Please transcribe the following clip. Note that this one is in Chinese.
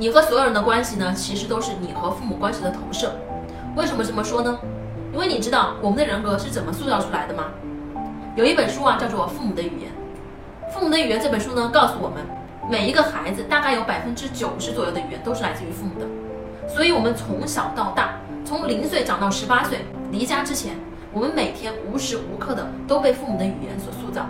你和所有人的关系呢其实都是你和父母关系的投射。为什么这么说呢？因为你知道我们的人格是怎么塑造出来的吗？有一本书啊叫做父母的语言父母的语言这本书呢告诉我们每一个孩子大概有百分之九十左右的语言都是来自于父母的。所以我们从小到大从零岁长到十八岁离家之前我们每天无时无刻的都被父母的语言所塑造。